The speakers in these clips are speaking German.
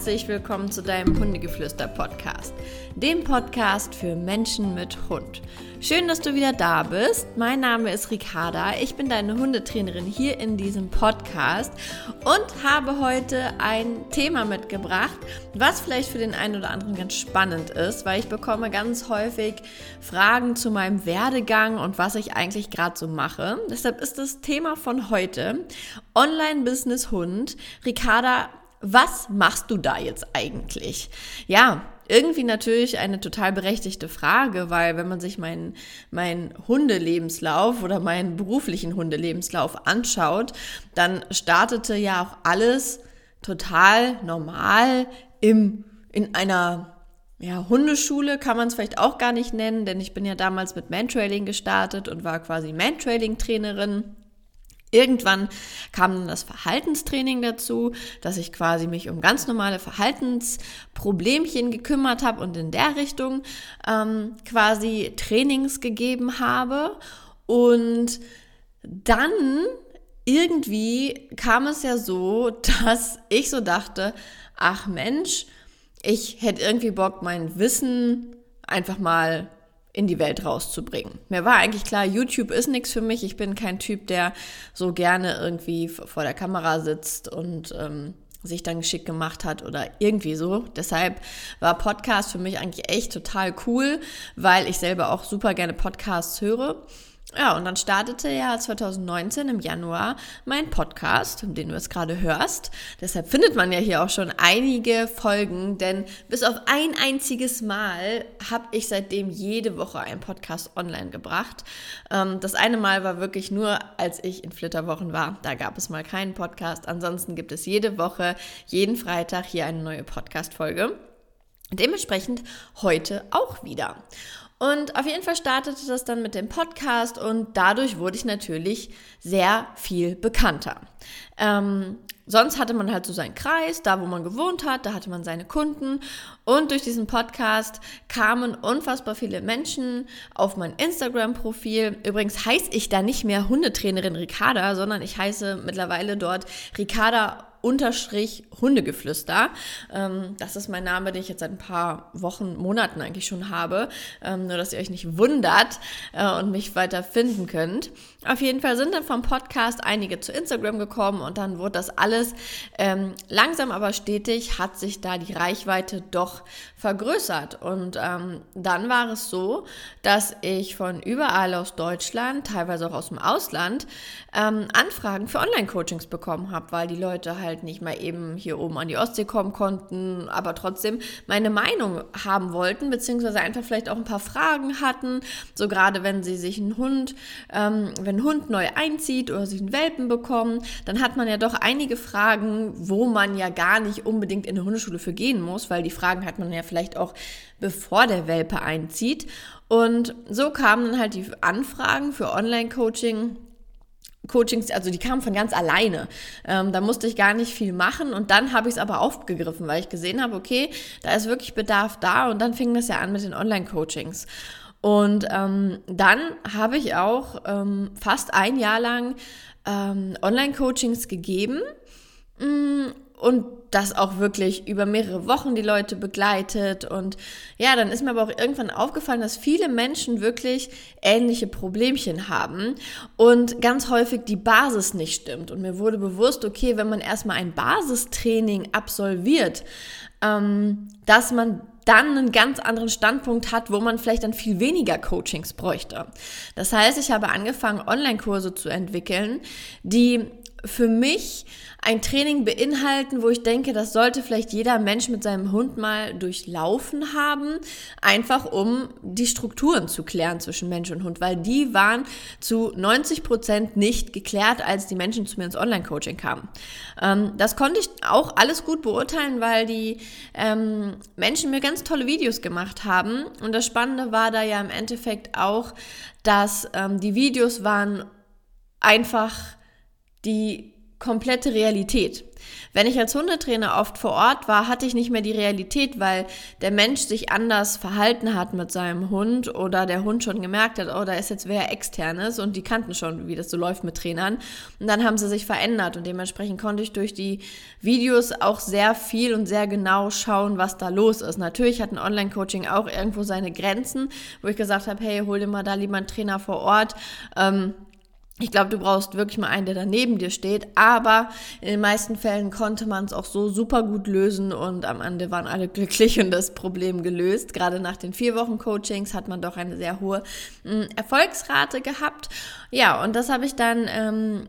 herzlich willkommen zu deinem Hundegeflüster-Podcast, dem Podcast für Menschen mit Hund. Schön, dass du wieder da bist. Mein Name ist Ricarda. Ich bin deine Hundetrainerin hier in diesem Podcast und habe heute ein Thema mitgebracht, was vielleicht für den einen oder anderen ganz spannend ist, weil ich bekomme ganz häufig Fragen zu meinem Werdegang und was ich eigentlich gerade so mache. Deshalb ist das Thema von heute Online-Business Hund. Ricarda, was machst du da jetzt eigentlich? Ja, irgendwie natürlich eine total berechtigte Frage, weil wenn man sich meinen mein Hundelebenslauf oder meinen beruflichen Hundelebenslauf anschaut, dann startete ja auch alles total normal im, in einer ja, Hundeschule kann man es vielleicht auch gar nicht nennen, denn ich bin ja damals mit Mantrailing gestartet und war quasi Mantrailing-Trainerin. Irgendwann kam dann das Verhaltenstraining dazu, dass ich quasi mich um ganz normale Verhaltensproblemchen gekümmert habe und in der Richtung ähm, quasi Trainings gegeben habe. Und dann irgendwie kam es ja so, dass ich so dachte, ach Mensch, ich hätte irgendwie Bock, mein Wissen einfach mal in die Welt rauszubringen. Mir war eigentlich klar, YouTube ist nichts für mich. Ich bin kein Typ, der so gerne irgendwie vor der Kamera sitzt und ähm, sich dann geschickt gemacht hat oder irgendwie so. Deshalb war Podcast für mich eigentlich echt total cool, weil ich selber auch super gerne Podcasts höre. Ja, und dann startete ja 2019 im Januar mein Podcast, den du jetzt gerade hörst. Deshalb findet man ja hier auch schon einige Folgen, denn bis auf ein einziges Mal habe ich seitdem jede Woche einen Podcast online gebracht. Ähm, das eine Mal war wirklich nur, als ich in Flitterwochen war. Da gab es mal keinen Podcast. Ansonsten gibt es jede Woche, jeden Freitag hier eine neue Podcast-Folge. Dementsprechend heute auch wieder. Und auf jeden Fall startete das dann mit dem Podcast und dadurch wurde ich natürlich sehr viel bekannter. Ähm, sonst hatte man halt so seinen Kreis, da wo man gewohnt hat, da hatte man seine Kunden und durch diesen Podcast kamen unfassbar viele Menschen auf mein Instagram-Profil. Übrigens heiße ich da nicht mehr Hundetrainerin Ricarda, sondern ich heiße mittlerweile dort Ricarda unterstrich Hundegeflüster. Ähm, das ist mein Name, den ich jetzt seit ein paar Wochen, Monaten eigentlich schon habe. Ähm, nur, dass ihr euch nicht wundert äh, und mich weiter finden könnt. Auf jeden Fall sind dann vom Podcast einige zu Instagram gekommen und dann wurde das alles ähm, langsam aber stetig, hat sich da die Reichweite doch vergrößert. Und ähm, dann war es so, dass ich von überall aus Deutschland, teilweise auch aus dem Ausland, ähm, Anfragen für Online-Coachings bekommen habe, weil die Leute halt halt nicht mal eben hier oben an die Ostsee kommen konnten, aber trotzdem meine Meinung haben wollten, beziehungsweise einfach vielleicht auch ein paar Fragen hatten. So gerade wenn sie sich einen Hund, ähm, wenn ein Hund neu einzieht oder sich einen Welpen bekommen, dann hat man ja doch einige Fragen, wo man ja gar nicht unbedingt in eine Hundeschule für gehen muss, weil die Fragen hat man ja vielleicht auch bevor der Welpe einzieht. Und so kamen dann halt die Anfragen für Online-Coaching Coachings, also die kamen von ganz alleine. Ähm, da musste ich gar nicht viel machen und dann habe ich es aber aufgegriffen, weil ich gesehen habe, okay, da ist wirklich Bedarf da und dann fing das ja an mit den Online-Coachings. Und ähm, dann habe ich auch ähm, fast ein Jahr lang ähm, Online-Coachings gegeben. Und das auch wirklich über mehrere Wochen die Leute begleitet. Und ja, dann ist mir aber auch irgendwann aufgefallen, dass viele Menschen wirklich ähnliche Problemchen haben und ganz häufig die Basis nicht stimmt. Und mir wurde bewusst, okay, wenn man erstmal ein Basistraining absolviert, ähm, dass man dann einen ganz anderen Standpunkt hat, wo man vielleicht dann viel weniger Coachings bräuchte. Das heißt, ich habe angefangen, Online-Kurse zu entwickeln, die für mich ein Training beinhalten, wo ich denke, das sollte vielleicht jeder Mensch mit seinem Hund mal durchlaufen haben, einfach um die Strukturen zu klären zwischen Mensch und Hund, weil die waren zu 90 Prozent nicht geklärt, als die Menschen zu mir ins Online-Coaching kamen. Ähm, das konnte ich auch alles gut beurteilen, weil die ähm, Menschen mir ganz tolle Videos gemacht haben. Und das Spannende war da ja im Endeffekt auch, dass ähm, die Videos waren einfach die komplette Realität. Wenn ich als Hundetrainer oft vor Ort war, hatte ich nicht mehr die Realität, weil der Mensch sich anders verhalten hat mit seinem Hund oder der Hund schon gemerkt hat, oh, da ist jetzt wer externes und die kannten schon, wie das so läuft mit Trainern. Und dann haben sie sich verändert und dementsprechend konnte ich durch die Videos auch sehr viel und sehr genau schauen, was da los ist. Natürlich hat ein Online-Coaching auch irgendwo seine Grenzen, wo ich gesagt habe, hey, hol dir mal da lieber einen Trainer vor Ort. Ähm, ich glaube, du brauchst wirklich mal einen, der da neben dir steht. Aber in den meisten Fällen konnte man es auch so super gut lösen und am Ende waren alle glücklich und das Problem gelöst. Gerade nach den vier Wochen Coachings hat man doch eine sehr hohe äh, Erfolgsrate gehabt. Ja, und das habe ich dann ähm,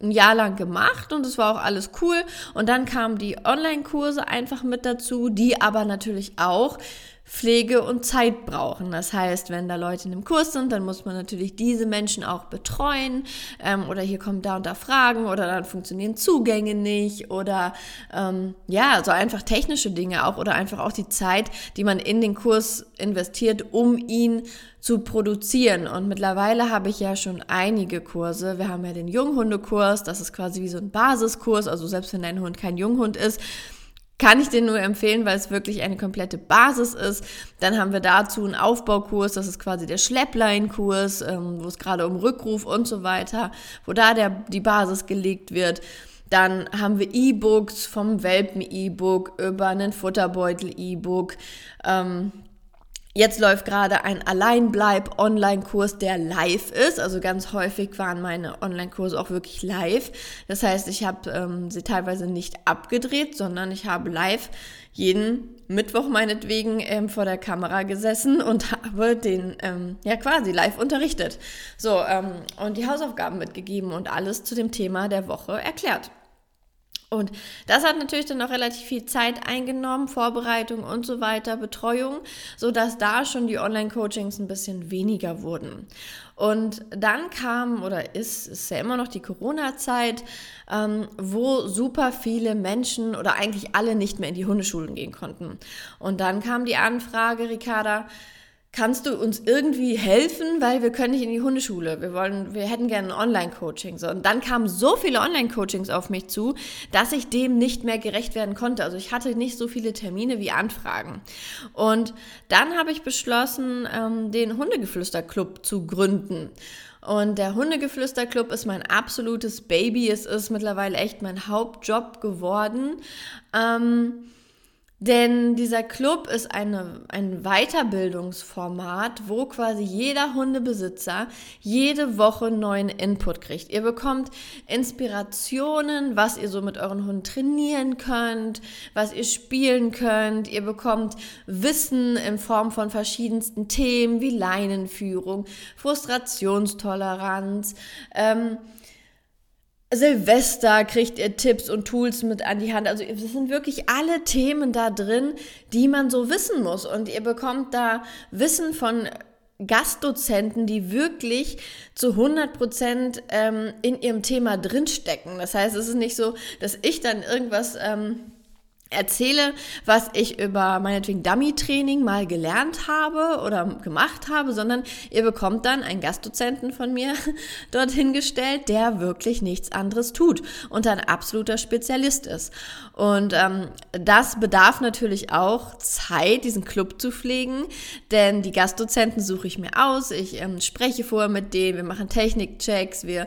ein Jahr lang gemacht und es war auch alles cool. Und dann kamen die Online-Kurse einfach mit dazu, die aber natürlich auch Pflege und Zeit brauchen. Das heißt, wenn da Leute in einem Kurs sind, dann muss man natürlich diese Menschen auch betreuen ähm, oder hier kommen da und da Fragen oder dann funktionieren Zugänge nicht oder ähm, ja, so einfach technische Dinge auch oder einfach auch die Zeit, die man in den Kurs investiert, um ihn zu produzieren. Und mittlerweile habe ich ja schon einige Kurse. Wir haben ja den Junghundekurs, das ist quasi wie so ein Basiskurs, also selbst wenn dein Hund kein Junghund ist, kann ich dir nur empfehlen, weil es wirklich eine komplette Basis ist. Dann haben wir dazu einen Aufbaukurs, das ist quasi der Schleppleinkurs, ähm, wo es gerade um Rückruf und so weiter, wo da der, die Basis gelegt wird. Dann haben wir E-Books vom Welpen-E-Book über einen Futterbeutel-E-Book. Ähm, Jetzt läuft gerade ein Alleinbleib-Online-Kurs, der live ist. Also ganz häufig waren meine Online-Kurse auch wirklich live. Das heißt, ich habe ähm, sie teilweise nicht abgedreht, sondern ich habe live jeden Mittwoch meinetwegen ähm, vor der Kamera gesessen und habe den ähm, ja quasi live unterrichtet. So, ähm, und die Hausaufgaben mitgegeben und alles zu dem Thema der Woche erklärt. Und das hat natürlich dann auch relativ viel Zeit eingenommen, Vorbereitung und so weiter, Betreuung, so dass da schon die Online-Coachings ein bisschen weniger wurden. Und dann kam oder ist, ist ja immer noch die Corona-Zeit, ähm, wo super viele Menschen oder eigentlich alle nicht mehr in die Hundeschulen gehen konnten. Und dann kam die Anfrage, Ricarda, kannst du uns irgendwie helfen, weil wir können nicht in die Hundeschule. Wir wollen, wir hätten gerne ein Online-Coaching. So. Und dann kamen so viele Online-Coachings auf mich zu, dass ich dem nicht mehr gerecht werden konnte. Also ich hatte nicht so viele Termine wie Anfragen. Und dann habe ich beschlossen, ähm, den Hundegeflüster-Club zu gründen. Und der Hundegeflüster-Club ist mein absolutes Baby. Es ist mittlerweile echt mein Hauptjob geworden. Ähm, denn dieser Club ist eine, ein Weiterbildungsformat, wo quasi jeder Hundebesitzer jede Woche neuen Input kriegt. Ihr bekommt Inspirationen, was ihr so mit euren Hunden trainieren könnt, was ihr spielen könnt. Ihr bekommt Wissen in Form von verschiedensten Themen wie Leinenführung, Frustrationstoleranz, ähm, Silvester kriegt ihr Tipps und Tools mit an die Hand. Also es sind wirklich alle Themen da drin, die man so wissen muss. Und ihr bekommt da Wissen von Gastdozenten, die wirklich zu 100 Prozent ähm, in ihrem Thema drinstecken. Das heißt, es ist nicht so, dass ich dann irgendwas... Ähm, erzähle, was ich über meinetwegen Dummy-Training mal gelernt habe oder gemacht habe, sondern ihr bekommt dann einen Gastdozenten von mir dorthin gestellt, der wirklich nichts anderes tut und ein absoluter Spezialist ist. Und ähm, das bedarf natürlich auch Zeit, diesen Club zu pflegen, denn die Gastdozenten suche ich mir aus, ich ähm, spreche vorher mit denen, wir machen Technikchecks, wir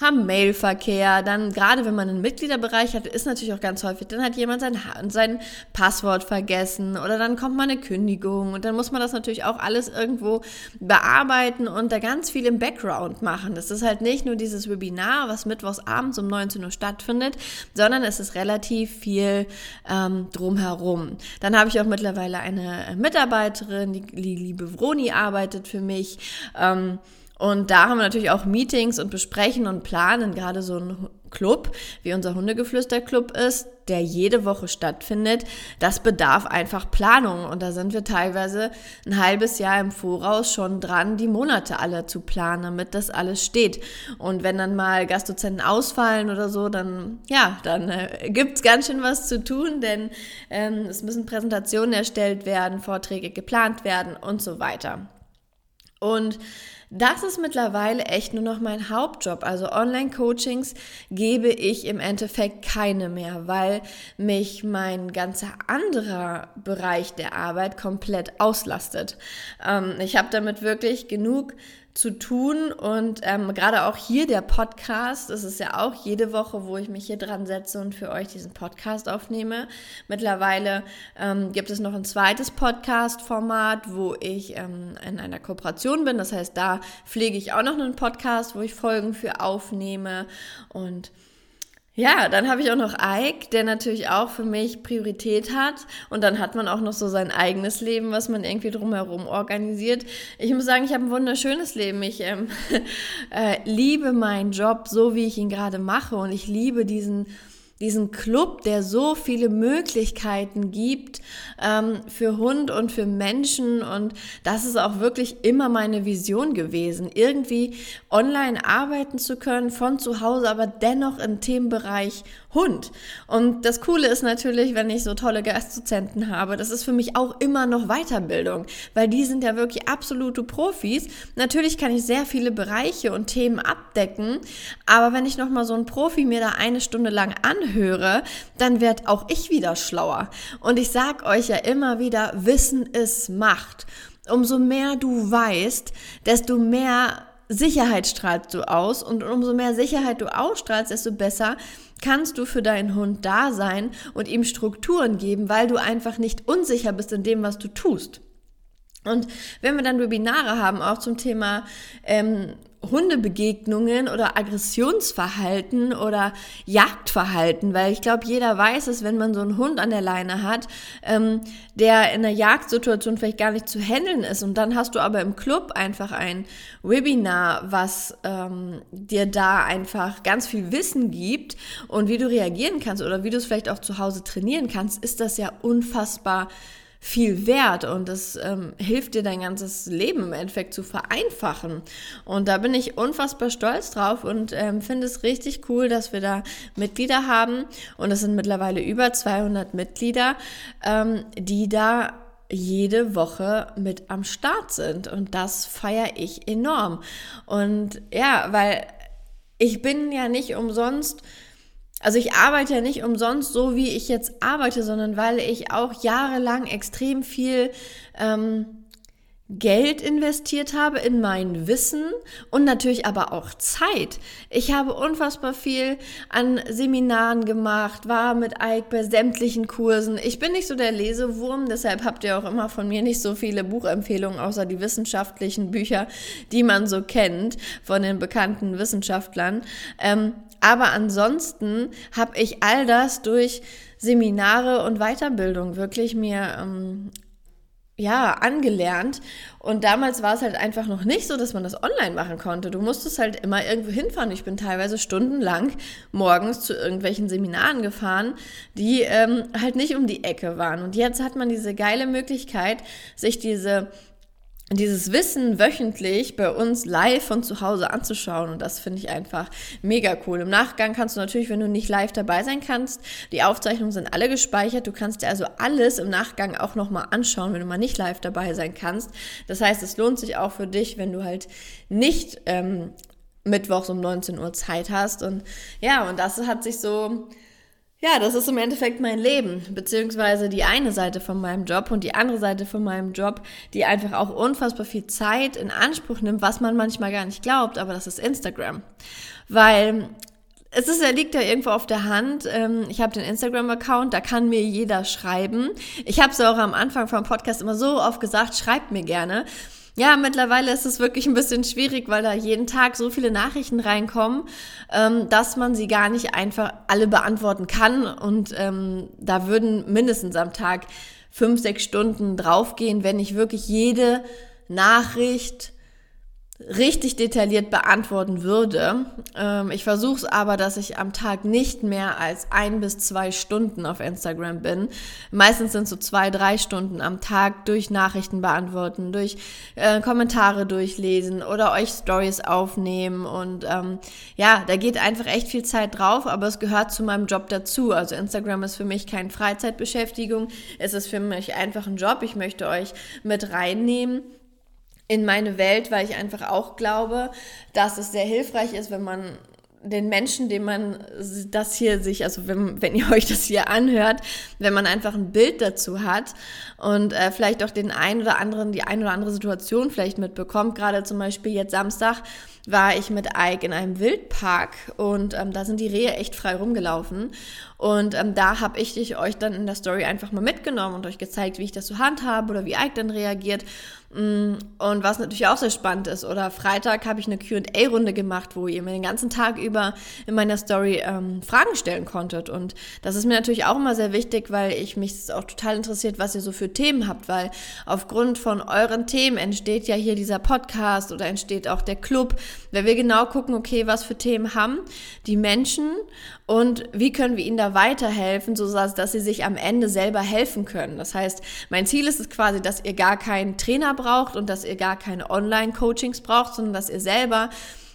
haben Mailverkehr, dann gerade wenn man einen Mitgliederbereich hat, ist natürlich auch ganz häufig, dann hat jemand sein, sein Passwort vergessen oder dann kommt mal eine Kündigung und dann muss man das natürlich auch alles irgendwo bearbeiten und da ganz viel im Background machen. Das ist halt nicht nur dieses Webinar, was mittwochs abends um 19 Uhr stattfindet, sondern es ist relativ viel ähm, drumherum. Dann habe ich auch mittlerweile eine Mitarbeiterin, die, die liebe Vroni arbeitet für mich. Ähm, und da haben wir natürlich auch Meetings und besprechen und planen, gerade so ein Club, wie unser Hundegeflüster-Club ist, der jede Woche stattfindet, das bedarf einfach Planung. Und da sind wir teilweise ein halbes Jahr im Voraus schon dran, die Monate alle zu planen, damit das alles steht. Und wenn dann mal Gastdozenten ausfallen oder so, dann, ja, dann äh, gibt's ganz schön was zu tun, denn ähm, es müssen Präsentationen erstellt werden, Vorträge geplant werden und so weiter. Und Das ist mittlerweile echt nur noch mein Hauptjob. Also Online-Coachings gebe ich im Endeffekt keine mehr, weil mich mein ganzer anderer Bereich der Arbeit komplett auslastet. Ähm, ich habe damit wirklich genug zu tun. Und ähm, gerade auch hier der Podcast, das ist ja auch jede Woche, wo ich mich hier dran setze und für euch diesen Podcast aufnehme. Mittlerweile ähm, gibt es noch ein zweites Podcast-Format, wo ich ähm, in einer Kooperation bin. Das heißt, da pflege ich auch noch einen Podcast, wo ich Folgen für aufnehme und ja, dann habe ich auch noch Ike, der natürlich auch für mich Priorität hat. Und dann hat man auch noch so sein eigenes Leben, was man irgendwie drumherum organisiert. Ich muss sagen, ich habe ein wunderschönes Leben. Ich ähm, äh, liebe meinen Job so, wie ich ihn gerade mache. Und ich liebe diesen diesen Club, der so viele Möglichkeiten gibt ähm, für Hund und für Menschen. Und das ist auch wirklich immer meine Vision gewesen, irgendwie online arbeiten zu können von zu Hause, aber dennoch im Themenbereich Hund. Und das Coole ist natürlich, wenn ich so tolle Gastdozenten habe, das ist für mich auch immer noch Weiterbildung, weil die sind ja wirklich absolute Profis. Natürlich kann ich sehr viele Bereiche und Themen abdecken, aber wenn ich noch mal so einen Profi mir da eine Stunde lang anhöre, dann werd auch ich wieder schlauer. Und ich sag euch ja immer wieder, Wissen ist Macht. Umso mehr du weißt, desto mehr Sicherheit strahlst du aus und umso mehr Sicherheit du ausstrahlst, desto besser kannst du für deinen Hund da sein und ihm Strukturen geben, weil du einfach nicht unsicher bist in dem, was du tust. Und wenn wir dann Webinare haben, auch zum Thema ähm, Hundebegegnungen oder Aggressionsverhalten oder Jagdverhalten, weil ich glaube, jeder weiß es, wenn man so einen Hund an der Leine hat, ähm, der in einer Jagdsituation vielleicht gar nicht zu handeln ist. Und dann hast du aber im Club einfach ein Webinar, was ähm, dir da einfach ganz viel Wissen gibt und wie du reagieren kannst oder wie du es vielleicht auch zu Hause trainieren kannst, ist das ja unfassbar viel wert und das ähm, hilft dir dein ganzes Leben im Endeffekt zu vereinfachen. Und da bin ich unfassbar stolz drauf und ähm, finde es richtig cool, dass wir da Mitglieder haben und es sind mittlerweile über 200 Mitglieder, ähm, die da jede Woche mit am Start sind und das feiere ich enorm. Und ja, weil ich bin ja nicht umsonst also ich arbeite ja nicht umsonst so, wie ich jetzt arbeite, sondern weil ich auch jahrelang extrem viel ähm, Geld investiert habe in mein Wissen und natürlich aber auch Zeit. Ich habe unfassbar viel an Seminaren gemacht, war mit Ike bei sämtlichen Kursen. Ich bin nicht so der Lesewurm, deshalb habt ihr auch immer von mir nicht so viele Buchempfehlungen, außer die wissenschaftlichen Bücher, die man so kennt von den bekannten Wissenschaftlern. Ähm, aber ansonsten habe ich all das durch Seminare und Weiterbildung wirklich mir ähm, ja, angelernt. Und damals war es halt einfach noch nicht so, dass man das online machen konnte. Du musstest halt immer irgendwo hinfahren. Ich bin teilweise stundenlang morgens zu irgendwelchen Seminaren gefahren, die ähm, halt nicht um die Ecke waren. Und jetzt hat man diese geile Möglichkeit, sich diese dieses Wissen wöchentlich bei uns live von zu Hause anzuschauen und das finde ich einfach mega cool. Im Nachgang kannst du natürlich, wenn du nicht live dabei sein kannst, die Aufzeichnungen sind alle gespeichert. Du kannst dir also alles im Nachgang auch nochmal anschauen, wenn du mal nicht live dabei sein kannst. Das heißt, es lohnt sich auch für dich, wenn du halt nicht ähm, mittwochs um 19 Uhr Zeit hast und ja, und das hat sich so ja, das ist im Endeffekt mein Leben, beziehungsweise die eine Seite von meinem Job und die andere Seite von meinem Job, die einfach auch unfassbar viel Zeit in Anspruch nimmt, was man manchmal gar nicht glaubt, aber das ist Instagram. Weil es ist, er liegt ja irgendwo auf der Hand. Ähm, ich habe den Instagram-Account, da kann mir jeder schreiben. Ich habe es auch am Anfang vom Podcast immer so oft gesagt, schreibt mir gerne. Ja, mittlerweile ist es wirklich ein bisschen schwierig, weil da jeden Tag so viele Nachrichten reinkommen, ähm, dass man sie gar nicht einfach alle beantworten kann. Und ähm, da würden mindestens am Tag fünf, sechs Stunden draufgehen, wenn ich wirklich jede Nachricht richtig detailliert beantworten würde. Ähm, ich versuche es aber, dass ich am Tag nicht mehr als ein bis zwei Stunden auf Instagram bin. Meistens sind so zwei, drei Stunden am Tag durch Nachrichten beantworten, durch äh, Kommentare durchlesen oder euch Stories aufnehmen. Und ähm, ja, da geht einfach echt viel Zeit drauf, aber es gehört zu meinem Job dazu. Also Instagram ist für mich keine Freizeitbeschäftigung, es ist für mich einfach ein Job. Ich möchte euch mit reinnehmen in meine Welt, weil ich einfach auch glaube, dass es sehr hilfreich ist, wenn man den Menschen, dem man das hier sich, also wenn, wenn ihr euch das hier anhört, wenn man einfach ein Bild dazu hat und äh, vielleicht auch den einen oder anderen, die ein oder andere Situation vielleicht mitbekommt. Gerade zum Beispiel jetzt Samstag war ich mit Ike in einem Wildpark und ähm, da sind die Rehe echt frei rumgelaufen. Und ähm, da habe ich dich, euch dann in der Story einfach mal mitgenommen und euch gezeigt, wie ich das so handhabe oder wie Ike dann reagiert. Mm, und was natürlich auch sehr spannend ist, oder Freitag habe ich eine QA-Runde gemacht, wo ihr mir den ganzen Tag über in meiner Story ähm, Fragen stellen konntet. Und das ist mir natürlich auch immer sehr wichtig, weil ich mich auch total interessiert, was ihr so für Themen habt, weil aufgrund von euren Themen entsteht ja hier dieser Podcast oder entsteht auch der Club, weil wir genau gucken, okay, was für Themen haben die Menschen und wie können wir ihnen da weiterhelfen, so dass sie sich am Ende selber helfen können. Das heißt, mein Ziel ist es quasi, dass ihr gar keinen Trainer braucht und dass ihr gar keine Online-Coachings braucht, sondern dass ihr selber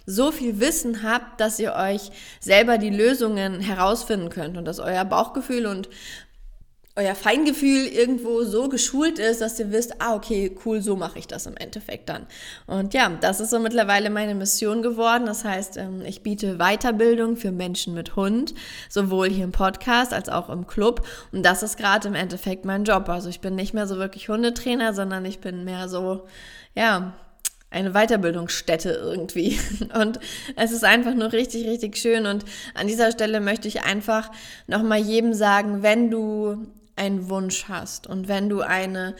so viel Wissen habt, dass ihr euch selber die Lösungen herausfinden könnt und dass euer Bauchgefühl und euer Feingefühl irgendwo so geschult ist, dass ihr wisst, ah, okay, cool, so mache ich das im Endeffekt dann. Und ja, das ist so mittlerweile meine Mission geworden. Das heißt, ähm, ich biete Weiterbildung für Menschen mit Hund, sowohl hier im Podcast als auch im Club. Und das ist gerade im Endeffekt mein Job. Also ich bin nicht mehr so wirklich Hundetrainer, sondern ich bin mehr so, ja, eine Weiterbildungsstätte irgendwie. Und es ist einfach nur richtig, richtig schön. Und an dieser Stelle möchte ich einfach nochmal jedem sagen, wenn du einen Wunsch hast und wenn du eine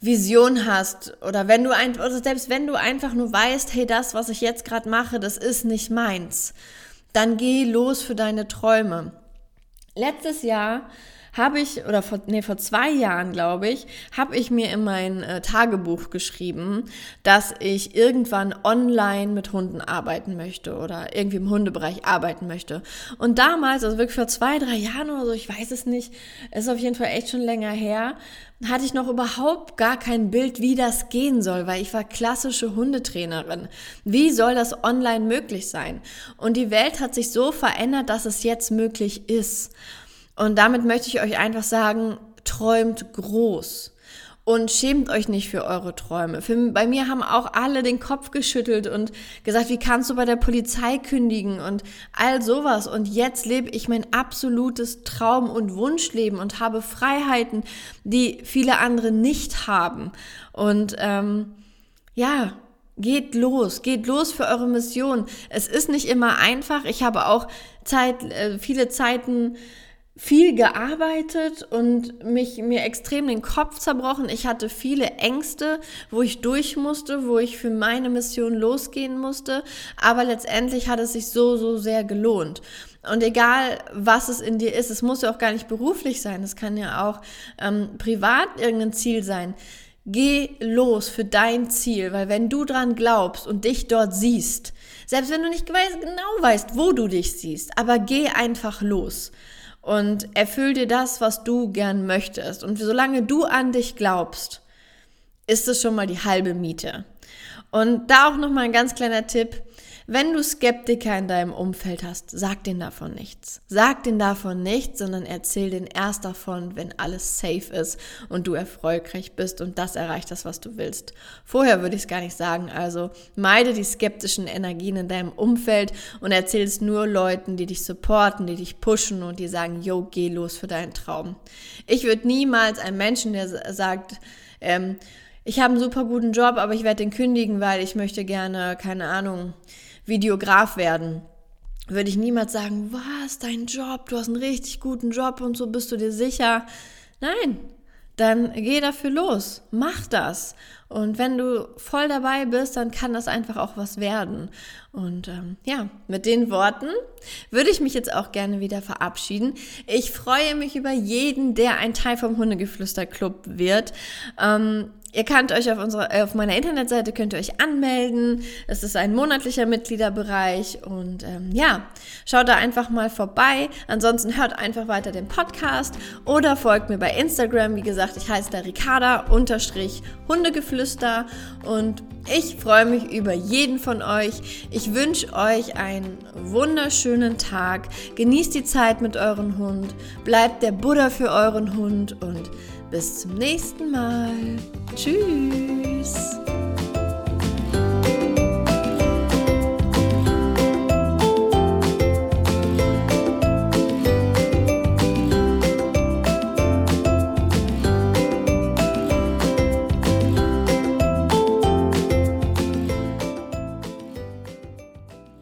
Vision hast oder wenn du ein, oder selbst wenn du einfach nur weißt, hey, das, was ich jetzt gerade mache, das ist nicht meins, dann geh los für deine Träume. Letztes Jahr habe ich, oder vor, nee, vor zwei Jahren, glaube ich, habe ich mir in mein äh, Tagebuch geschrieben, dass ich irgendwann online mit Hunden arbeiten möchte oder irgendwie im Hundebereich arbeiten möchte. Und damals, also wirklich vor zwei, drei Jahren oder so, ich weiß es nicht, ist auf jeden Fall echt schon länger her, hatte ich noch überhaupt gar kein Bild, wie das gehen soll, weil ich war klassische Hundetrainerin. Wie soll das online möglich sein? Und die Welt hat sich so verändert, dass es jetzt möglich ist. Und damit möchte ich euch einfach sagen, träumt groß und schämt euch nicht für eure Träume. Für, bei mir haben auch alle den Kopf geschüttelt und gesagt, wie kannst du bei der Polizei kündigen und all sowas. Und jetzt lebe ich mein absolutes Traum- und Wunschleben und habe Freiheiten, die viele andere nicht haben. Und ähm, ja, Geht los, geht los für eure Mission. Es ist nicht immer einfach. Ich habe auch Zeit, äh, viele Zeiten viel gearbeitet und mich mir extrem den Kopf zerbrochen. Ich hatte viele Ängste, wo ich durch musste, wo ich für meine Mission losgehen musste. Aber letztendlich hat es sich so, so sehr gelohnt. Und egal, was es in dir ist, es muss ja auch gar nicht beruflich sein, es kann ja auch ähm, privat irgendein Ziel sein. Geh los für dein Ziel, weil wenn du dran glaubst und dich dort siehst, selbst wenn du nicht genau weißt, wo du dich siehst, aber geh einfach los und erfüll dir das, was du gern möchtest. Und solange du an dich glaubst, ist es schon mal die halbe Miete. Und da auch noch mal ein ganz kleiner Tipp. Wenn du Skeptiker in deinem Umfeld hast, sag denen davon nichts. Sag denen davon nichts, sondern erzähl denen erst davon, wenn alles safe ist und du erfolgreich bist und das erreicht das, was du willst. Vorher würde ich es gar nicht sagen. Also meide die skeptischen Energien in deinem Umfeld und erzähl es nur Leuten, die dich supporten, die dich pushen und die sagen, yo, geh los für deinen Traum. Ich würde niemals einem Menschen, der sagt, ähm, ich habe einen super guten Job, aber ich werde den kündigen, weil ich möchte gerne, keine Ahnung, Videograf werden, würde ich niemals sagen, was, dein Job, du hast einen richtig guten Job und so bist du dir sicher. Nein, dann geh dafür los, mach das. Und wenn du voll dabei bist, dann kann das einfach auch was werden. Und ähm, ja, mit den Worten würde ich mich jetzt auch gerne wieder verabschieden. Ich freue mich über jeden, der ein Teil vom Hundegeflüster-Club wird. Ähm, Ihr könnt euch auf, unserer, äh, auf meiner Internetseite könnt ihr euch anmelden. Es ist ein monatlicher Mitgliederbereich und ähm, ja, schaut da einfach mal vorbei. Ansonsten hört einfach weiter den Podcast oder folgt mir bei Instagram. Wie gesagt, ich heiße da Ricarda unterstrich Hundegeflüster und ich freue mich über jeden von euch. Ich wünsche euch einen wunderschönen Tag. Genießt die Zeit mit eurem Hund. Bleibt der Buddha für euren Hund und bis zum nächsten Mal. Tschüss.